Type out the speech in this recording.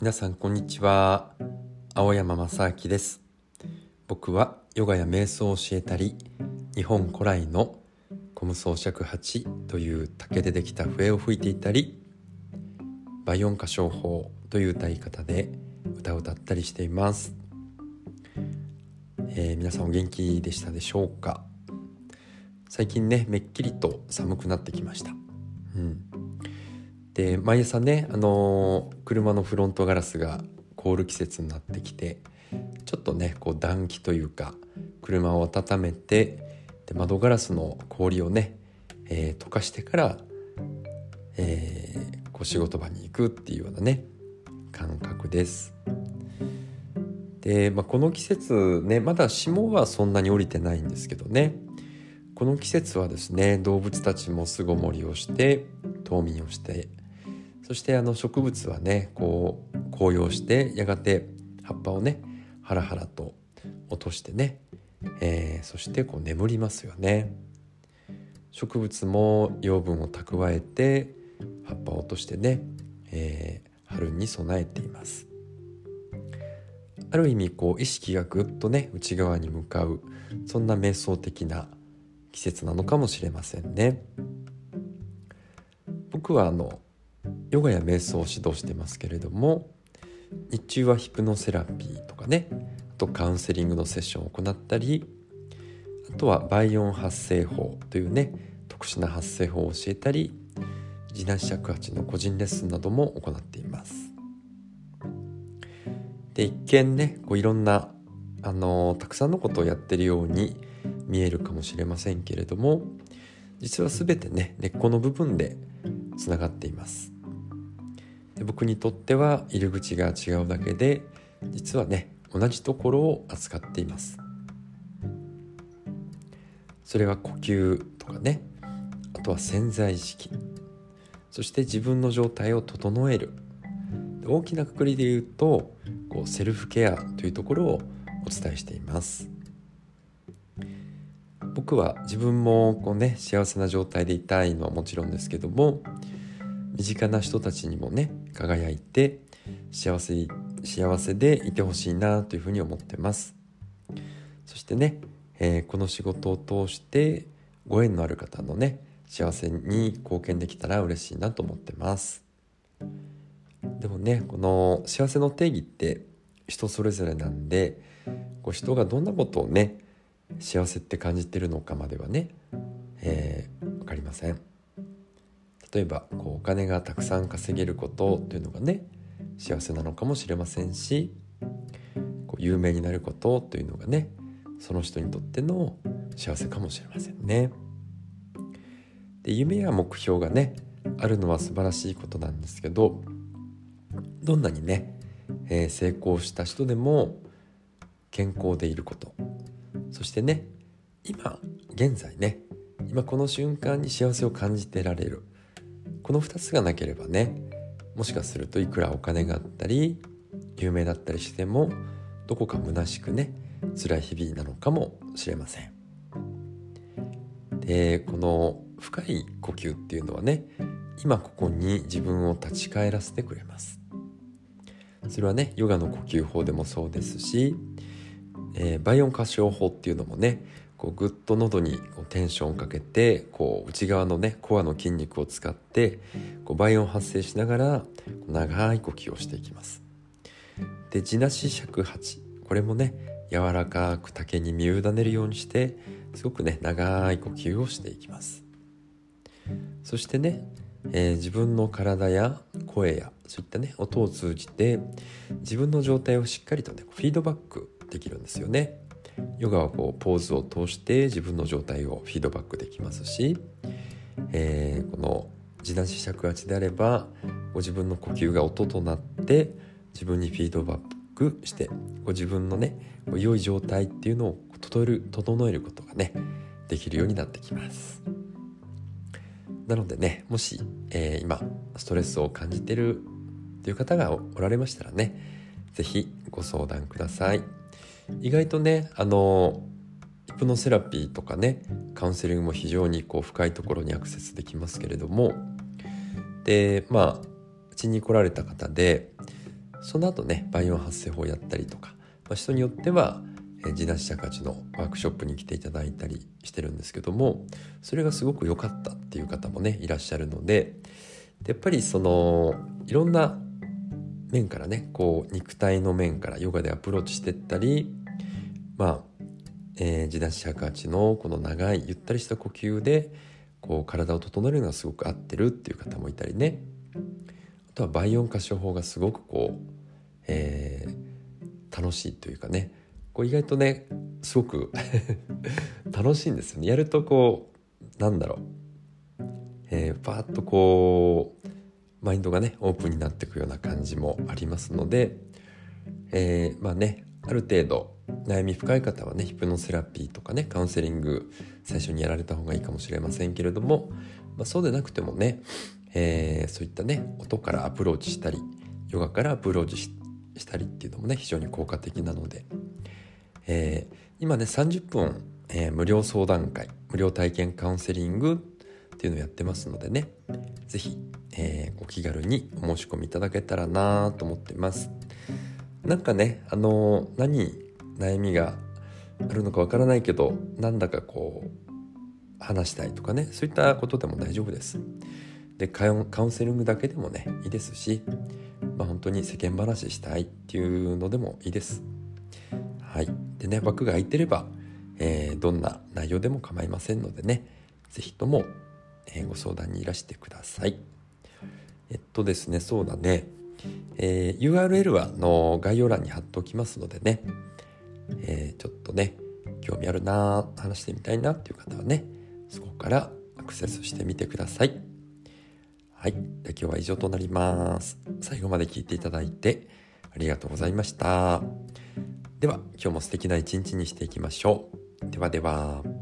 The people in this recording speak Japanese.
皆さんこんにちは。青山正明です。僕はヨガや瞑想を教えたり日本古来のコム装尺八という竹でできた笛を吹いていたり倍音歌唱法という歌い方で歌を歌ったりしています、えー、皆さんお元気でしたでしょうか？最近ねめっきりと寒くなってきました。うん。で毎朝ね、あのー、車のフロントガラスが凍る季節になってきてちょっとねこう暖気というか車を温めてで窓ガラスの氷をね、えー、溶かしてから、えー、こう仕事場に行くっていうようなね感覚です。で、まあ、この季節ねまだ霜はそんなに降りてないんですけどねこの季節はですね動物たちも巣ごもりをして冬眠をしてそしてあの植物はねこう紅葉してやがて葉っぱをねハラハラと落としてね、えー、そしてこう眠りますよね。植物も養分を蓄えて葉っぱを落としてね、えー、春に備えています。ある意味こう意識がぐっとね内側に向かうそんな瞑想的な季節なのかもしれませんね。僕はあのヨガや瞑想を指導してますけれども日中はヒプノセラピーとかねあとカウンセリングのセッションを行ったりあとは倍音発声法というね特殊な発声法を教えたり自内尺八の個人レッスンなども行っています。で一見ねこういろんなあのたくさんのことをやってるように見えるかもしれませんけれども実は全てね根っこの部分でつながっています。で僕にとっては入り口が違うだけで実はね同じところを扱っています。それは呼吸とかねあとは潜在意識。そして自分の状態を整える。大きなくくりで言うとこうセルフケアというところをお伝えしています。僕は自分もこうね幸せな状態でいたいのはもちろんですけども身近な人たちにもね輝いて幸せ幸せでいてほしいなというふうに思ってます。そしてね、えー、この仕事を通してご縁のある方のね幸せに貢献できたら嬉しいなと思ってます。でもねこの幸せの定義って人それぞれなんでこう人がどんなことをね幸せって感じてるのかまではね、えー、分かりません。例えばこうお金がたくさん稼げることというのがね幸せなのかもしれませんしこう有名になることというのがねその人にとっての幸せかもしれませんね。で夢や目標がねあるのは素晴らしいことなんですけどどんなにね、えー、成功した人でも健康でいることそしてね今現在ね今この瞬間に幸せを感じてられるこの2つがなければねもしかするといくらお金があったり有名だったりしてもどこか虚しくね辛い日々なのかもしれません。でこの深い呼吸っていうのはね今ここに自分を立ち返らせてくれます。それはねヨガの呼吸法でもそうですし、えー、倍音歌唱法っていうのもねこうぐっと喉にこうテンションをかけてこう内側のねコアの筋肉を使ってこう倍音発生しながら長い呼吸をしていきます。で地なし尺八。これもね柔らかく竹に身を委ねるようにしてすごくね長い呼吸をしていきます。そしてね、えー、自分の体や声やそういったね音を通じて自分の状態をしっかりとねフィードバックできるんですよね。ヨガはこうポーズを通して自分の状態をフィードバックできますし、えー、この自立尺八であればご自分の呼吸が音となって自分にフィードバックしてご自分のね良い状態っていうのを整える整えることがねできるようになってきますなのでねもし、えー、今ストレスを感じてるという方がおられましたらね是非ご相談ください。意外とねあのヒプノセラピーとかねカウンセリングも非常にこう深いところにアクセスできますけれども。でまあうちに来られた方でその後ねバイオン発声法やったりとか、まあ、人によっては地なし社会のワークショップに来ていただいたりしてるんですけどもそれがすごく良かったっていう方もねいらっしゃるのでやっぱりそのいろんな面からねこう肉体の面からヨガでアプローチしてったりまあ、えー、自立尺八のこの長いゆったりした呼吸でこう体を整えるのがすごく合ってるっていう方もいたりね。あとは倍音歌唱法がすごくこう、えー、楽しいというかね。こう意外とねすごく 楽しいんですよね。やるとこうなんだろう、えー、パーッとこうマインドがねオープンになっていくような感じもありますので、えー、まあねある程度悩み深い方はねヒプノセラピーとかねカウンセリング最初にやられた方がいいかもしれませんけれども、まあ、そうでなくてもね、えー、そういったね音からアプローチしたりヨガからアプローチしたりっていうのもね非常に効果的なので、えー、今ね30分、えー、無料相談会無料体験カウンセリングっていうのをやってますのでね是非、え、お気軽にお申し込みいただけたらなと思ってます。なんかねあの何悩みがあるのかわからないけどなんだかこう話したいとかねそういったことでも大丈夫です。でカウンセリングだけでもねいいですし、まあ、本当に世間話したいっていうのでもいいです。はい。でね枠が空いてれば、えー、どんな内容でも構いませんのでね是非とも、えー、ご相談にいらしてください。えっとですねそうだね。えー、URL はの概要欄に貼っておきますのでね、えー、ちょっとね興味あるな話してみたいなっていう方はねそこからアクセスしてみてください。はい。で今日は以上となります。最後まで聞いていただいてありがとうございました。では今日も素敵な一日にしていきましょう。ではでは。